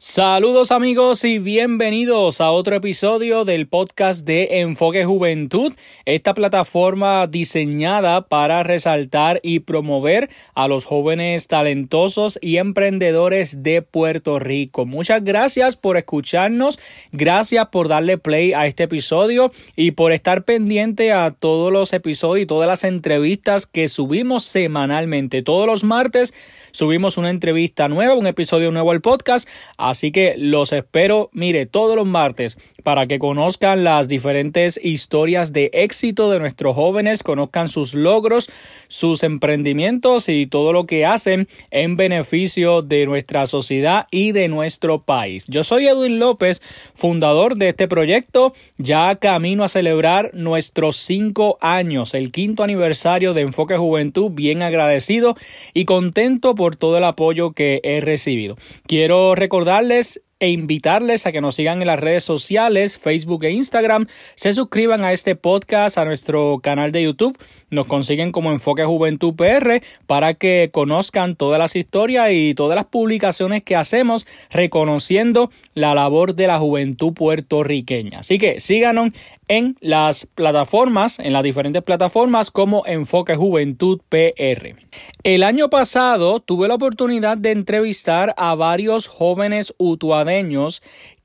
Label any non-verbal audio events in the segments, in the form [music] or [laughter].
Saludos amigos y bienvenidos a otro episodio del podcast de Enfoque Juventud, esta plataforma diseñada para resaltar y promover a los jóvenes talentosos y emprendedores de Puerto Rico. Muchas gracias por escucharnos, gracias por darle play a este episodio y por estar pendiente a todos los episodios y todas las entrevistas que subimos semanalmente. Todos los martes subimos una entrevista nueva, un episodio nuevo al podcast. Así que los espero, mire, todos los martes para que conozcan las diferentes historias de éxito de nuestros jóvenes, conozcan sus logros, sus emprendimientos y todo lo que hacen en beneficio de nuestra sociedad y de nuestro país. Yo soy Edwin López, fundador de este proyecto, ya camino a celebrar nuestros cinco años, el quinto aniversario de Enfoque Juventud, bien agradecido y contento por todo el apoyo que he recibido. Quiero recordarles e invitarles a que nos sigan en las redes sociales, Facebook e Instagram, se suscriban a este podcast, a nuestro canal de YouTube, nos consiguen como Enfoque Juventud PR para que conozcan todas las historias y todas las publicaciones que hacemos reconociendo la labor de la juventud puertorriqueña. Así que síganos en las plataformas, en las diferentes plataformas como Enfoque Juventud PR. El año pasado tuve la oportunidad de entrevistar a varios jóvenes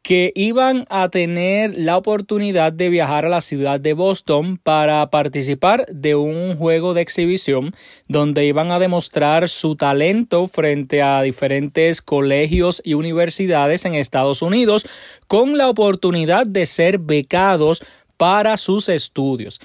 que iban a tener la oportunidad de viajar a la ciudad de Boston para participar de un juego de exhibición donde iban a demostrar su talento frente a diferentes colegios y universidades en Estados Unidos con la oportunidad de ser becados para sus estudios.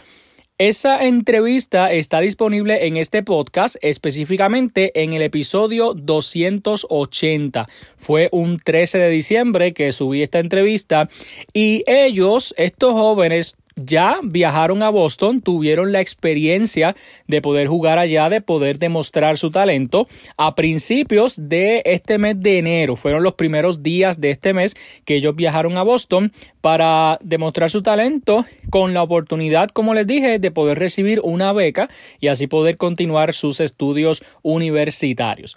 Esa entrevista está disponible en este podcast, específicamente en el episodio 280. Fue un 13 de diciembre que subí esta entrevista y ellos, estos jóvenes, ya viajaron a Boston, tuvieron la experiencia de poder jugar allá, de poder demostrar su talento. A principios de este mes de enero, fueron los primeros días de este mes que ellos viajaron a Boston para demostrar su talento con la oportunidad, como les dije, de poder recibir una beca y así poder continuar sus estudios universitarios.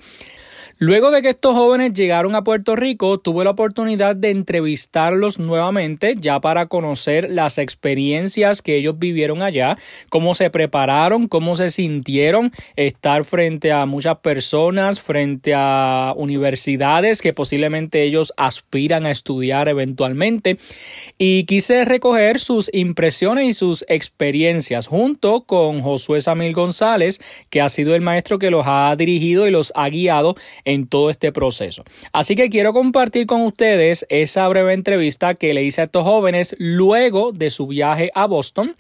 Luego de que estos jóvenes llegaron a Puerto Rico, tuve la oportunidad de entrevistarlos nuevamente ya para conocer las experiencias que ellos vivieron allá, cómo se prepararon, cómo se sintieron estar frente a muchas personas, frente a universidades que posiblemente ellos aspiran a estudiar eventualmente. Y quise recoger sus impresiones y sus experiencias junto con Josué Samil González, que ha sido el maestro que los ha dirigido y los ha guiado todo este proceso. Así que quiero compartir con ustedes esa breve entrevista que le hice a estos jóvenes luego de su viaje a Boston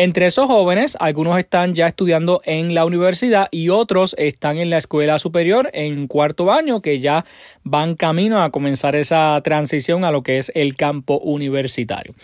entre esos jóvenes, algunos están ya estudiando en la universidad y otros están en la escuela superior en cuarto año que ya van camino a comenzar esa transición a lo que es el campo universitario.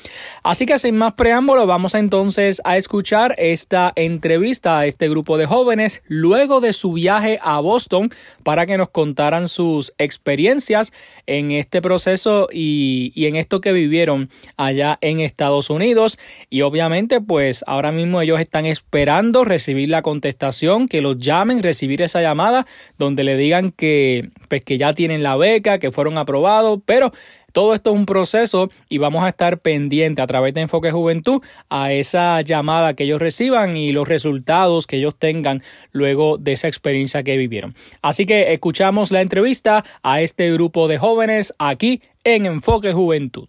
Así que sin más preámbulo, vamos entonces a escuchar esta entrevista a este grupo de jóvenes luego de su viaje a Boston para que nos contaran sus experiencias en este proceso y, y en esto que vivieron allá en Estados Unidos y obviamente pues ahora mismo ellos están esperando recibir la contestación, que los llamen, recibir esa llamada donde le digan que, pues, que ya tienen la beca, que fueron aprobados, pero todo esto es un proceso y vamos a estar pendientes a través de Enfoque Juventud a esa llamada que ellos reciban y los resultados que ellos tengan luego de esa experiencia que vivieron. Así que escuchamos la entrevista a este grupo de jóvenes aquí en Enfoque Juventud.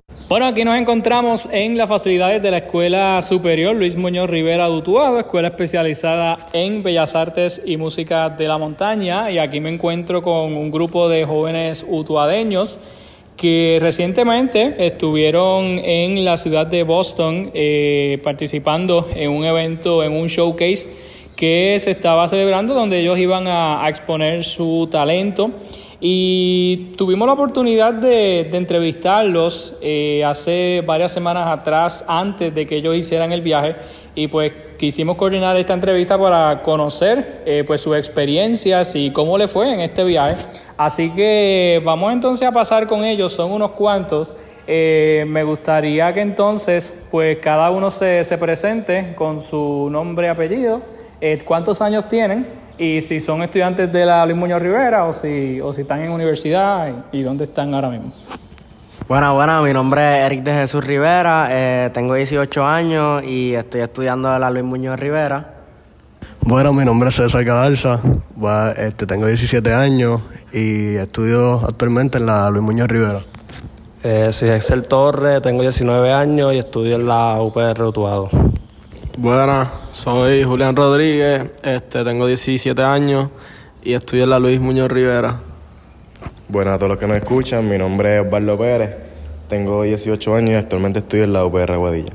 Bueno, aquí nos encontramos en las facilidades de la Escuela Superior Luis Muñoz Rivera Dutuado, escuela especializada en Bellas Artes y Música de la Montaña. Y aquí me encuentro con un grupo de jóvenes utuadeños que recientemente estuvieron en la ciudad de Boston eh, participando en un evento, en un showcase que se estaba celebrando donde ellos iban a, exponer su talento y tuvimos la oportunidad de, entrevistarlos eh, hace varias semanas atrás antes de que ellos hicieran el viaje y pues quisimos coordinar esta entrevista para conocer eh, pues sus experiencias y cómo le fue en este viaje. Así que vamos entonces a pasar con ellos, son unos cuantos. Eh, me gustaría que entonces pues cada uno se, se presente con su nombre y apellido, eh, cuántos años tienen y si son estudiantes de la Luis Muñoz Rivera o si, o si están en universidad y dónde están ahora mismo. Bueno, bueno, mi nombre es Eric de Jesús Rivera, eh, tengo 18 años y estoy estudiando en la Luis Muñoz Rivera. Bueno, mi nombre es César Cadalza, este, tengo 17 años y estudio actualmente en la Luis Muñoz Rivera. Eh, soy Excel Torres, tengo 19 años y estudio en la UPR Utuado. Buenas, soy Julián Rodríguez, este, tengo 17 años y estudio en la Luis Muñoz Rivera. Buenas a todos los que nos escuchan, mi nombre es Osvaldo Pérez, tengo 18 años y actualmente estoy en la UPR Guadilla.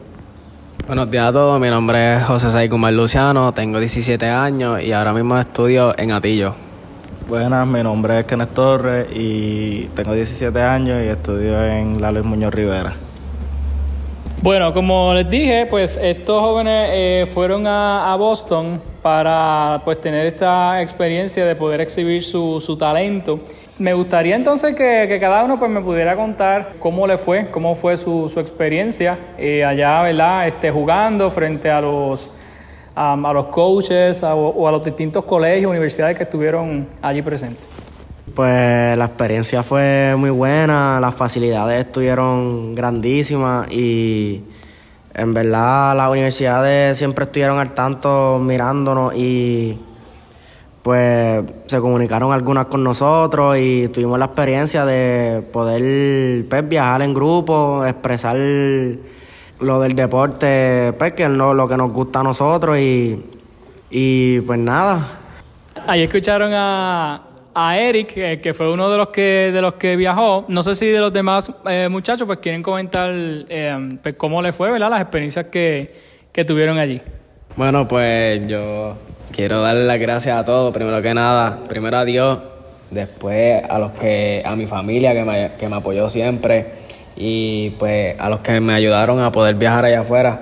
Buenos días a todos, mi nombre es José Saicumar Luciano, tengo 17 años y ahora mismo estudio en Atillo. Buenas, mi nombre es Kenneth Torres y tengo 17 años y estudio en la Luis Muñoz Rivera. Bueno, como les dije, pues estos jóvenes eh, fueron a, Boston para pues tener esta experiencia de poder exhibir su, su talento. Me gustaría entonces que, cada uno pues me pudiera contar cómo le fue, cómo fue su, su experiencia eh, allá, ¿verdad? Este, jugando frente a los, a los coaches o a los distintos colegios, universidades que estuvieron allí presentes. Pues la experiencia fue muy buena, las facilidades estuvieron grandísimas y en verdad las universidades siempre estuvieron al tanto mirándonos y pues se comunicaron algunas con nosotros y tuvimos la experiencia de poder pues, viajar en grupo, expresar lo del deporte, pues que lo, lo que nos gusta a nosotros y, y pues nada. Ahí escucharon a, a Eric, que fue uno de los que de los que viajó. No sé si de los demás eh, muchachos pues quieren comentar eh, pues, cómo le fue, ¿verdad? Las experiencias que, que tuvieron allí. Bueno, pues yo quiero darle las gracias a todos, primero que nada, primero a Dios, después a los que, a mi familia que me, que me apoyó siempre y pues a los que me ayudaron a poder viajar allá afuera,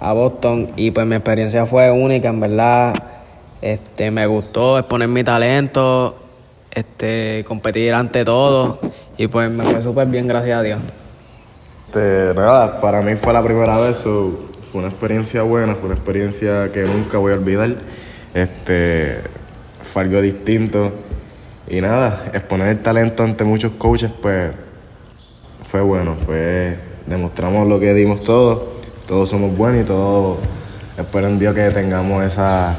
a Boston, y pues mi experiencia fue única, en verdad, este, me gustó exponer mi talento, este, competir ante todo y pues me fue súper bien, gracias a Dios. Este, nada, para mí fue la primera vez, fue una experiencia buena, fue una experiencia que nunca voy a olvidar. Este, fue algo distinto y nada, exponer el talento ante muchos coaches, pues fue bueno, fue demostramos lo que dimos todos, todos somos buenos y todos espero en Dios que tengamos esa,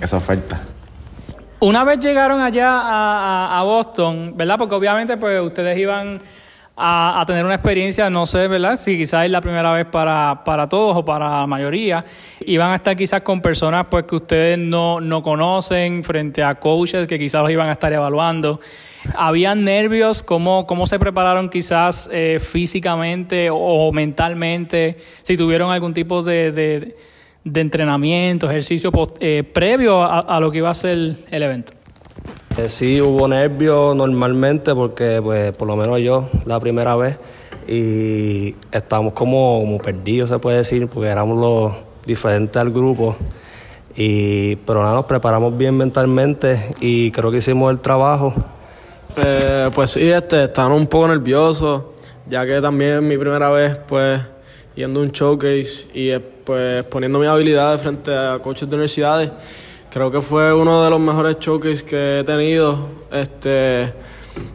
esa oferta. Una vez llegaron allá a, Boston, ¿verdad? Porque obviamente pues ustedes iban a, tener una experiencia, no sé, ¿verdad? Si quizás es la primera vez para, para todos o para la mayoría. Iban a estar quizás con personas pues que ustedes no, no conocen, frente a coaches que quizás los iban a estar evaluando. ¿Habían nervios? ¿Cómo, cómo se prepararon quizás eh, físicamente o, mentalmente? Si tuvieron algún tipo de de entrenamiento, ejercicio eh, previo a, lo que iba a ser el evento? Eh, sí, hubo nervios normalmente porque, pues, por lo menos yo, la primera vez, y estamos como, como perdidos, se puede decir, porque éramos los diferentes al grupo. Y, pero nada, nos preparamos bien mentalmente y creo que hicimos el trabajo. Eh, pues sí, este, estaban un poco nerviosos, ya que también mi primera vez, pues, yendo un showcase y pues poniendo mis habilidades frente a coaches de universidades. Creo que fue uno de los mejores showcases que he tenido. Este,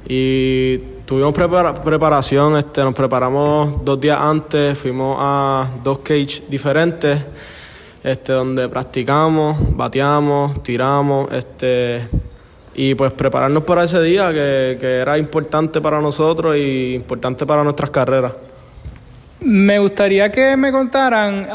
y tuvimos preparación, este, nos preparamos dos días antes, fuimos a dos cages diferentes, este, donde practicamos, bateamos, tiramos, este, y pues prepararnos para ese día que, que era importante para nosotros y importante para nuestras carreras. Me gustaría que me contaran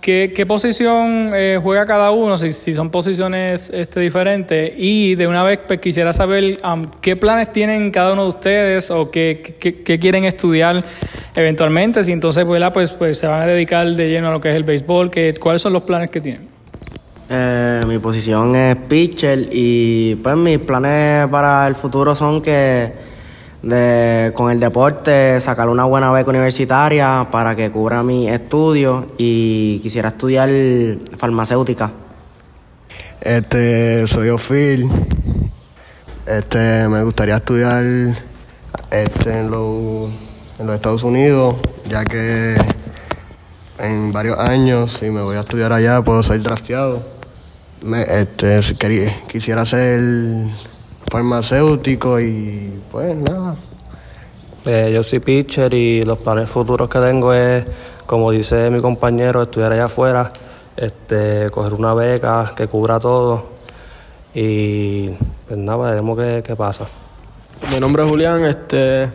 ¿qué, posición eh, juega cada uno? Si, si son posiciones este, diferentes. Y de una vez pues, quisiera saber um, qué planes tienen cada uno de ustedes o qué, qué, quieren estudiar eventualmente. Si entonces pues, pues se van a dedicar de lleno a lo que es el béisbol. Que, ¿Cuáles son los planes que tienen? Eh, mi posición es pitcher y pues mis planes para el futuro son que de, con el deporte sacar una buena beca universitaria para que cubra mi estudio y quisiera estudiar farmacéutica. Este, soy Ofil. Este, me gustaría estudiar este, en, los, en los Estados Unidos, ya que en varios años, si me voy a estudiar allá, puedo ser drafteado. Me, este, quisiera ser farmacéutico y pues nada. Eh, yo soy pitcher y los planes futuros que tengo es, como dice mi compañero, estudiar allá afuera, este, coger una beca que cubra todo y pues nada, veremos qué, qué pasa. Mi nombre es Julián, este,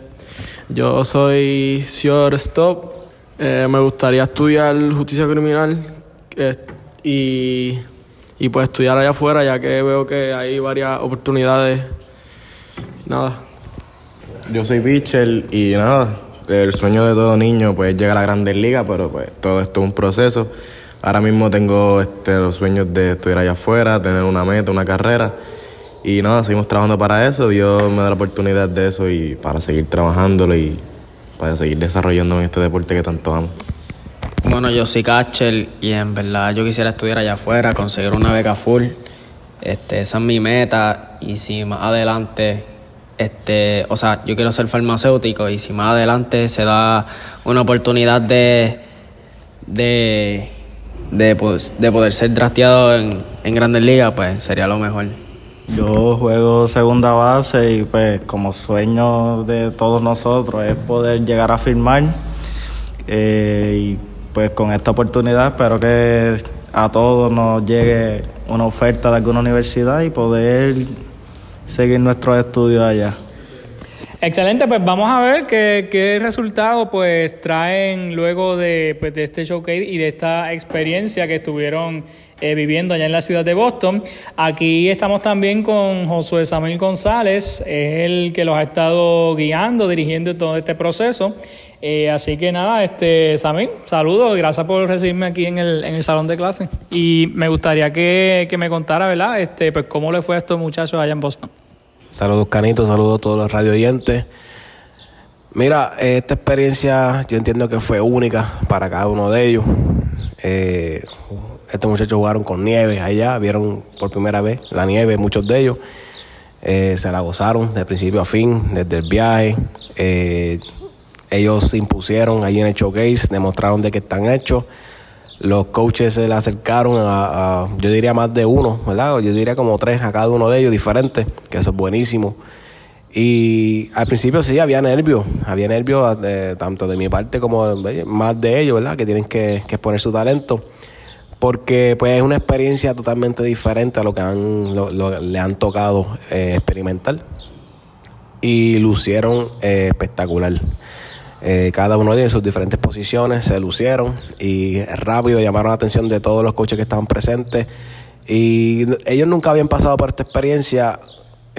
yo soy shortstop, eh, me gustaría estudiar justicia criminal eh, y y pues estudiar allá afuera, ya que veo que hay varias oportunidades. Nada. Yo soy pitcher y nada, el sueño de todo niño pues llegar a la Grandes Ligas, pero pues todo esto es un proceso. Ahora mismo tengo este, los sueños de estudiar allá afuera, tener una meta, una carrera. Y nada, seguimos trabajando para eso. Dios me da la oportunidad de eso y para seguir trabajándolo y para seguir desarrollando en este deporte que tanto amo. Bueno, yo soy catcher y en verdad yo quisiera estudiar allá afuera, conseguir una beca full. Este, esa es mi meta y si más adelante, este, o sea, yo quiero ser farmacéutico y si más adelante se da una oportunidad de, de, de, pues, de poder ser drafteado en, en Grandes Ligas, pues sería lo mejor. Yo juego segunda base y pues como sueño de todos nosotros es poder llegar a firmar eh, y pues con esta oportunidad espero que a todos nos llegue una oferta de alguna universidad y poder seguir nuestros estudios allá. Excelente, pues vamos a ver qué, qué resultado pues traen luego de, pues, de este showcase y de esta experiencia que estuvieron eh, viviendo allá en la ciudad de Boston. Aquí estamos también con Josué Samuel González, es el que los ha estado guiando, dirigiendo todo este proceso. Eh, así que nada, este, Samir, saludos, gracias por recibirme aquí en el, en el salón de clase. Y me gustaría que, me contara, ¿verdad? Este, pues cómo le fue a estos muchachos allá en Boston. Saludos, Canito, saludos a todos los radio oyentes. Mira, esta experiencia yo entiendo que fue única para cada uno de ellos. Eh, estos muchachos jugaron con nieve allá, vieron por primera vez la nieve, muchos de ellos. Eh, se la gozaron de principio a fin, desde el viaje. Eh, ellos se impusieron ahí en el showcase, demostraron de que están hechos. Los coaches se le acercaron a, yo diría más de uno, ¿verdad? Yo diría como tres a cada uno de ellos diferentes, que eso es buenísimo. Y al principio sí había nervios, había nervios eh, tanto de mi parte como más de ellos, ¿verdad? Que tienen que, exponer su talento. Porque pues es una experiencia totalmente diferente a lo que le han tocado eh, experimentar. Y lucieron eh, espectacular. Eh, cada uno de ellos en sus diferentes posiciones se lucieron y rápido llamaron la atención de todos los coaches que estaban presentes. Y ellos nunca habían pasado por esta experiencia,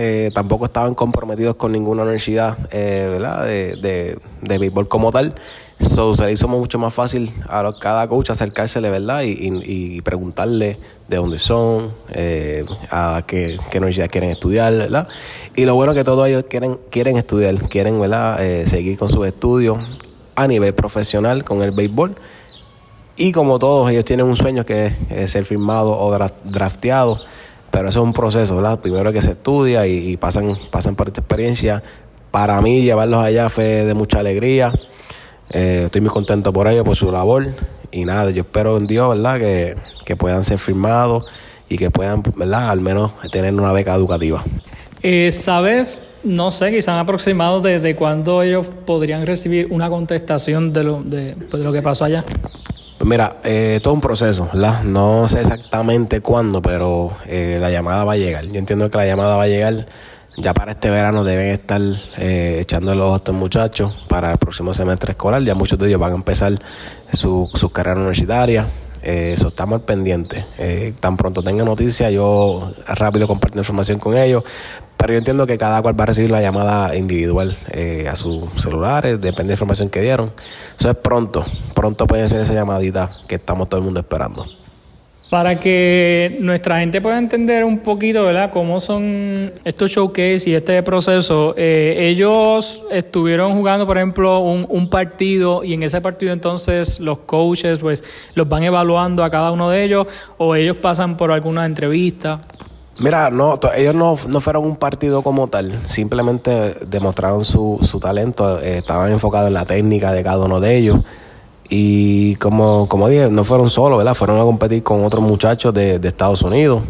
eh, tampoco estaban comprometidos con ninguna universidad eh. De, de, de béisbol como tal. So, se le hizo mucho más fácil a cada coach acercársele, ¿verdad? Y, preguntarle de dónde son, eh, a qué, universidad quieren estudiar, ¿verdad? Y lo bueno que todos ellos quieren, quieren estudiar, quieren, ¿verdad? Seguir con sus estudios a nivel profesional con el béisbol. Y como todos, ellos tienen un sueño que es ser firmado o drafteado, pero eso es un proceso, ¿verdad? Primero que se estudia y, pasan, pasan por esta experiencia. Para mí, llevarlos allá fue de mucha alegría. Eh, estoy muy contento por ello, por su labor. Y nada, yo espero en Dios, ¿verdad? Que, puedan ser firmados y que puedan, ¿verdad? Al menos tener una beca educativa. Eh, ¿Sabes? No sé, quizás aproximado desde cuándo ellos podrían recibir una contestación de lo, de, pues, lo que pasó allá. Mira, eh, todo un proceso, ¿verdad? No sé exactamente cuándo, pero eh, la llamada va a llegar. Yo entiendo que la llamada va a llegar ya para este verano deben estar eh, echando los ojos a estos muchachos para el próximo semestre escolar. Ya muchos de ellos van a empezar su, carrera universitaria Eh, eso estamos al pendiente. Eh, tan pronto tenga noticias, yo rápido comparto información con ellos. Pero yo entiendo que cada cual va a recibir la llamada individual eh, a sus celulares, depende de la información que dieron. Eso es pronto, pronto puede ser esa llamadita que estamos todo el mundo esperando. Para que nuestra gente pueda entender un poquito, ¿verdad?, cómo son estos showcase y este proceso. Eh, ellos estuvieron jugando, por ejemplo, un, partido y en ese partido entonces los coaches, pues, los van evaluando a cada uno de ellos o ellos pasan por alguna entrevista. Mira, no, ellos no, no, fueron un partido como tal, simplemente demostraron su, su talento, eh, estaban enfocados en la técnica de cada uno de ellos. Y como, como dije, no fueron solos, ¿verdad? Fueron a competir con otros muchachos de, Estados Unidos.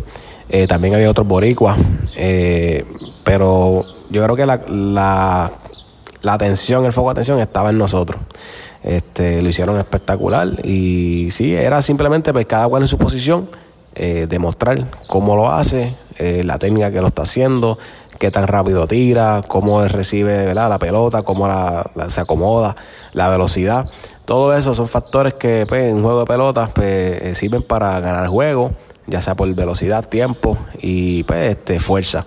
Eh, también había otros boricuas. Eh, pero yo creo que la, la, la, atención, el foco de atención estaba en nosotros. Este, lo hicieron espectacular. Y sí, era simplemente pues, cada cual en su posición, eh, demostrar cómo lo hace, eh, la técnica que lo está haciendo, qué tan rápido tira, cómo recibe ¿verdad? la pelota, cómo la, se acomoda, la velocidad. Todo eso son factores que pues, en juego de pelotas pues, eh, sirven para ganar juego, ya sea por velocidad, tiempo y pues, este, fuerza.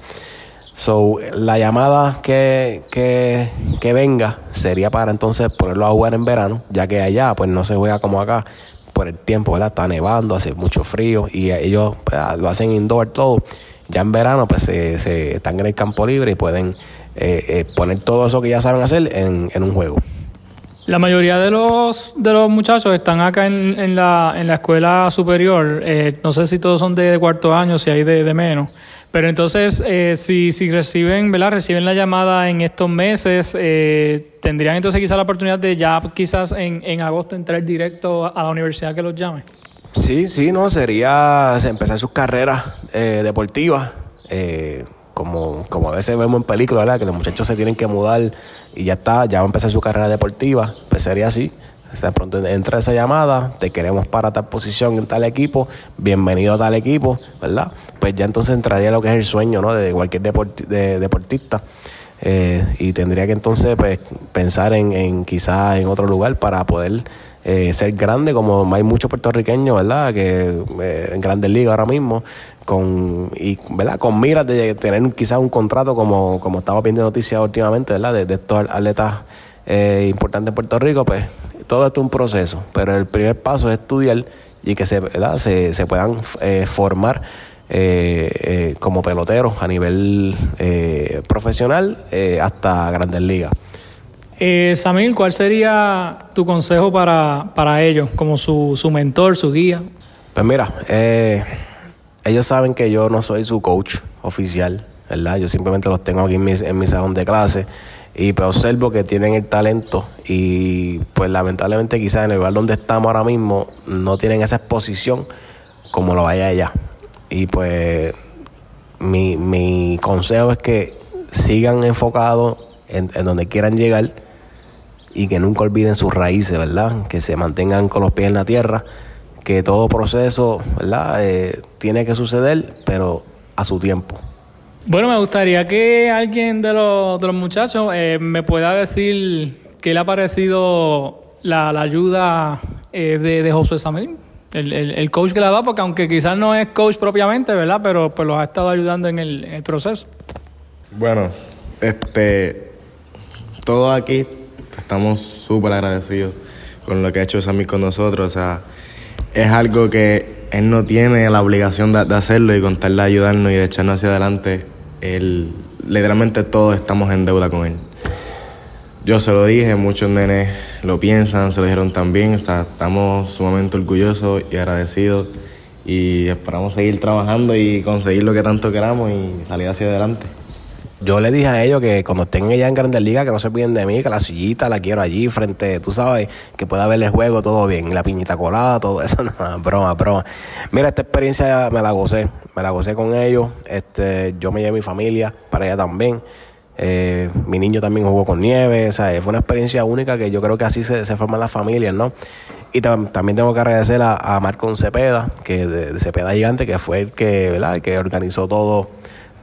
So, la llamada que, que, que, venga sería para entonces ponerlo a jugar en verano, ya que allá pues no se juega como acá por el tiempo, ¿verdad? Está nevando, hace mucho frío y ellos ¿verdad? lo hacen indoor todo. Ya en verano pues se, se están en el campo libre y pueden eh, eh, poner todo eso que ya saben hacer en un juego. La mayoría de los, de los muchachos están acá en, en, la, en la escuela superior. Eh, no sé si todos son de cuarto año, si hay de, menos. Pero entonces, eh, si, si reciben, ¿verdad? Reciben la llamada en estos meses, eh, tendrían entonces quizás la oportunidad de ya quizás en, en agosto entrar directo a la universidad que los llame. Sí, sí, no, sería empezar sus carreras eh, deportivas. Como, como a veces vemos en películas, ¿verdad? Que los muchachos se tienen que mudar y ya está, ya va a empezar su carrera deportiva. Pues sería así. De pronto entra esa llamada, te queremos para tal posición en tal equipo, bienvenido a tal equipo, ¿verdad? Pues ya entonces entraría lo que es el sueño, ¿no? De cualquier de deportista. Eh, y tendría que entonces pues, pensar en, en quizás en otro lugar para poder eh, ser grande, como hay muchos puertorriqueños, ¿verdad? Que eh, en grandes ligas ahora mismo, con, y, ¿verdad? con miras de tener quizás un contrato como, como estaba viendo noticias últimamente, ¿verdad? De, de estos atletas eh, importantes en Puerto Rico, pues todo esto es un proceso, pero el primer paso es estudiar y que se, ¿verdad? se, se puedan eh, formar eh, eh, como peloteros a nivel eh, profesional hasta grandes ligas. Samil, ¿cuál sería tu consejo para, para ellos, como su, su mentor, su guía? Pues mira, ellos saben que yo no soy su coach oficial, ¿verdad? Yo simplemente los tengo aquí en mi, en mi salón de clase y pues observo que tienen el talento y pues lamentablemente quizás en el lugar donde estamos ahora mismo no tienen esa exposición como lo vaya allá. Y pues mi, mi consejo es que sigan enfocados en, en, donde quieran llegar y que nunca olviden sus raíces, ¿verdad? Que se mantengan con los pies en la tierra, que todo proceso, ¿verdad? Eh, tiene que suceder, pero a su tiempo. Bueno, me gustaría que alguien de los, de los muchachos eh, me pueda decir qué le ha parecido la, la ayuda eh, de, de, José Samir, el, el, el, coach que le ha dado, porque aunque quizás no es coach propiamente, ¿verdad? Pero pues los ha estado ayudando en el, en el proceso. Bueno, este, todos aquí estamos súper agradecidos con lo que ha hecho Samir con nosotros, o sea, es algo que él no tiene la obligación de, de hacerlo y contarle ayudarnos y de echarnos hacia adelante él, literalmente todos estamos en deuda con él. Yo se lo dije, muchos nenes lo piensan, se lo dijeron también, o sea, estamos sumamente orgullosos y agradecidos y esperamos seguir trabajando y conseguir lo que tanto queramos y salir hacia adelante. Yo le dije a ellos que cuando estén allá en Grandes Ligas, que no se olviden de mí, que la sillita la quiero allí frente, tú sabes, que pueda ver el juego todo bien, la piñita colada, todo eso, [laughs] no, broma, broma. Mira, esta experiencia me la gocé, me la gocé con ellos, este, yo me llevé a mi familia para allá también. Eh, mi niño también jugó con nieve, sea, fue una experiencia única que yo creo que así se, se forman las familias, ¿no? Y tam también tengo que agradecer a, a Marco Cepeda, que de, de, Cepeda Gigante, que fue el que, ¿verdad? El que organizó todo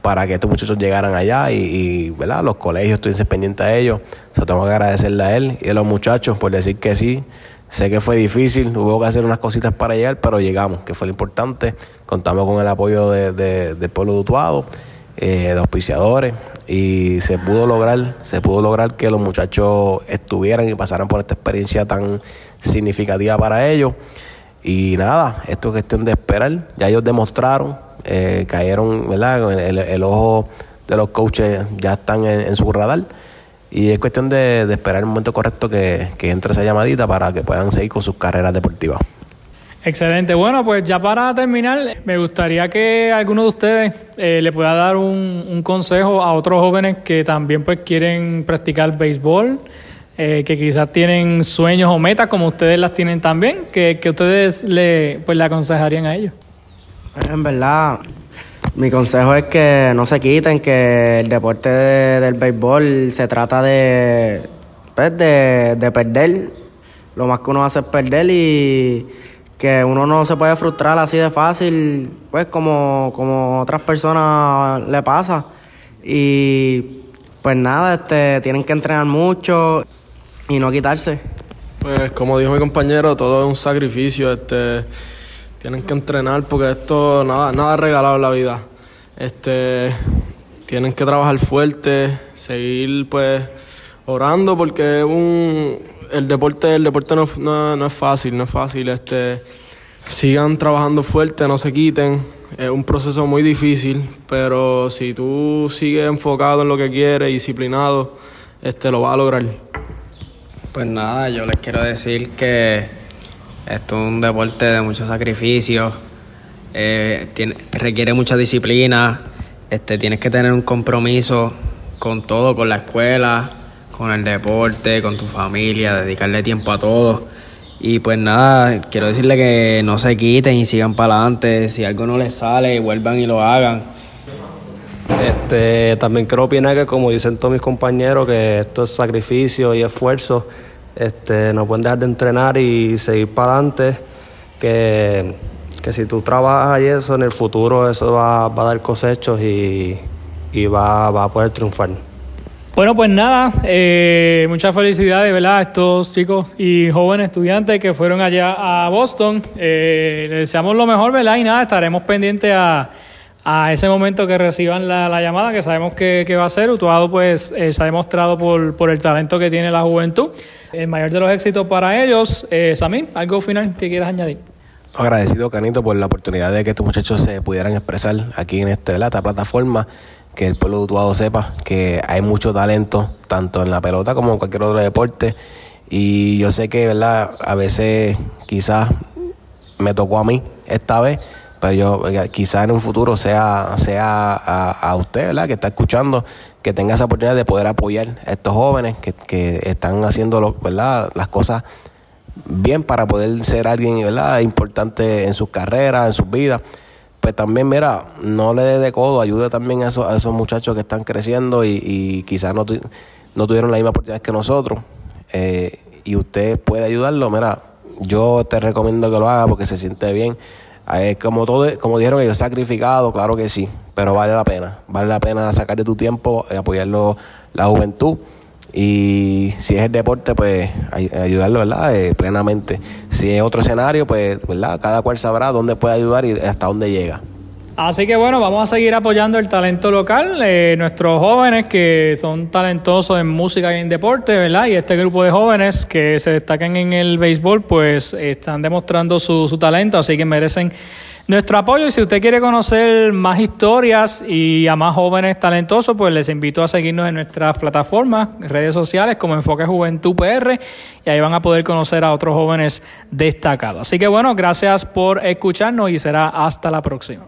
para que estos muchachos llegaran allá y, y, ¿verdad? los colegios estuviesen pendientes a ellos. O sea, tengo que agradecerle a él y a los muchachos por decir que sí. Sé que fue difícil, hubo que hacer unas cositas para llegar, pero llegamos, que fue lo importante. Contamos con el apoyo de, de, del pueblo de Utuado, eh, de auspiciadores, y se pudo lograr, se pudo lograr que los muchachos estuvieran y pasaran por esta experiencia tan significativa para ellos. Y nada, esto es cuestión de esperar. Ya ellos demostraron, eh, cayeron, ¿verdad? El, el, ojo de los coaches ya están en, su radar. Y es cuestión de, de, esperar el momento correcto que, que entre esa llamadita para que puedan seguir con sus carreras deportivas. Excelente. Bueno, pues ya para terminar, me gustaría que alguno de ustedes eh, le pueda dar un, un, consejo a otros jóvenes que también pues quieren practicar béisbol, eh, que quizás tienen sueños o metas como ustedes las tienen también, que, que ustedes le, pues, le aconsejarían a ellos. En verdad, mi consejo es que no se quiten, que el deporte de, del béisbol se trata de, pues, de, de perder. Lo más que uno hace es perder y que uno no se puede frustrar así de fácil, pues como, como otras personas le pasa. Y pues nada, este, tienen que entrenar mucho y no quitarse. Pues como dijo mi compañero, todo es un sacrificio, este, tienen que entrenar porque esto nada, nada regalado en la vida. Este, tienen que trabajar fuerte, seguir pues orando porque un, el deporte, el deporte no, no, no, es fácil, no es fácil. Este, sigan trabajando fuerte, no se quiten. Es un proceso muy difícil, pero si tú sigues enfocado en lo que quieres disciplinado, este, lo vas a lograr. Pues nada, yo les quiero decir que esto es un deporte de mucho sacrificio, eh, tiene, requiere mucha disciplina, este, tienes que tener un compromiso con todo, con la escuela, con el deporte, con tu familia, dedicarle tiempo a todo. Y pues nada, quiero decirle que no se quiten y sigan para adelante. Si algo no les sale, vuelvan y lo hagan. Este, también quiero opinar que como dicen todos mis compañeros, que esto es sacrificio y esfuerzo. Este, no pueden dejar de entrenar y seguir para adelante. Que, que si tú trabajas y eso, en el futuro eso va, va a dar cosechos y, y va, va a poder triunfar. Bueno, pues nada, eh, muchas felicidades, ¿verdad? A estos chicos y jóvenes estudiantes que fueron allá a Boston. Eh, les deseamos lo mejor, ¿verdad? Y nada, estaremos pendientes a, a ese momento que reciban la, la llamada, que sabemos que, va a ser. Utuado, pues, eh, se ha demostrado por, por el talento que tiene la juventud. El mayor de los éxitos para ellos. Eh, Samir, ¿algo final que quieras añadir? Agradecido, Canito, por la oportunidad de que estos muchachos se pudieran expresar aquí en este, esta plataforma que el pueblo de Utuado sepa que hay mucho talento, tanto en la pelota como en cualquier otro deporte. Y yo sé que, ¿verdad? A veces quizás me tocó a mí esta vez, pero yo quizás en un futuro sea, sea a, usted, ¿verdad? Que está escuchando, que tenga esa oportunidad de poder apoyar a estos jóvenes que, que están haciendo, lo, ¿verdad? Las cosas bien para poder ser alguien, ¿verdad? Importante en sus carreras, en sus vidas pues también, mira, no le dé de codo, ayude también a esos, a esos muchachos que están creciendo y, quizás no, no tuvieron la misma oportunidad que nosotros. Eh, y usted puede ayudarlo, mira, yo te recomiendo que lo haga porque se siente bien. Eh, como todo, como dijeron ellos, sacrificado, claro que sí, pero vale la pena. Vale la pena sacar de tu tiempo, eh, apoyarlo la juventud. Y si es el deporte, pues ayudarlo. Eh, plenamente. Si es otro escenario, pues, ¿verdad? Cada cual sabrá dónde puede ayudar y hasta dónde llega. Así que bueno, vamos a seguir apoyando el talento local, eh, nuestros jóvenes que son talentosos en música y en deporte, ¿verdad? Y este grupo de jóvenes que se destacan en el béisbol, pues están demostrando su, su talento, así que merecen nuestro apoyo y si usted quiere conocer más historias y a más jóvenes talentosos, pues les invito a seguirnos en nuestras plataformas, redes sociales como Enfoque Juventud PR y ahí van a poder conocer a otros jóvenes destacados. Así que bueno, gracias por escucharnos y será hasta la próxima.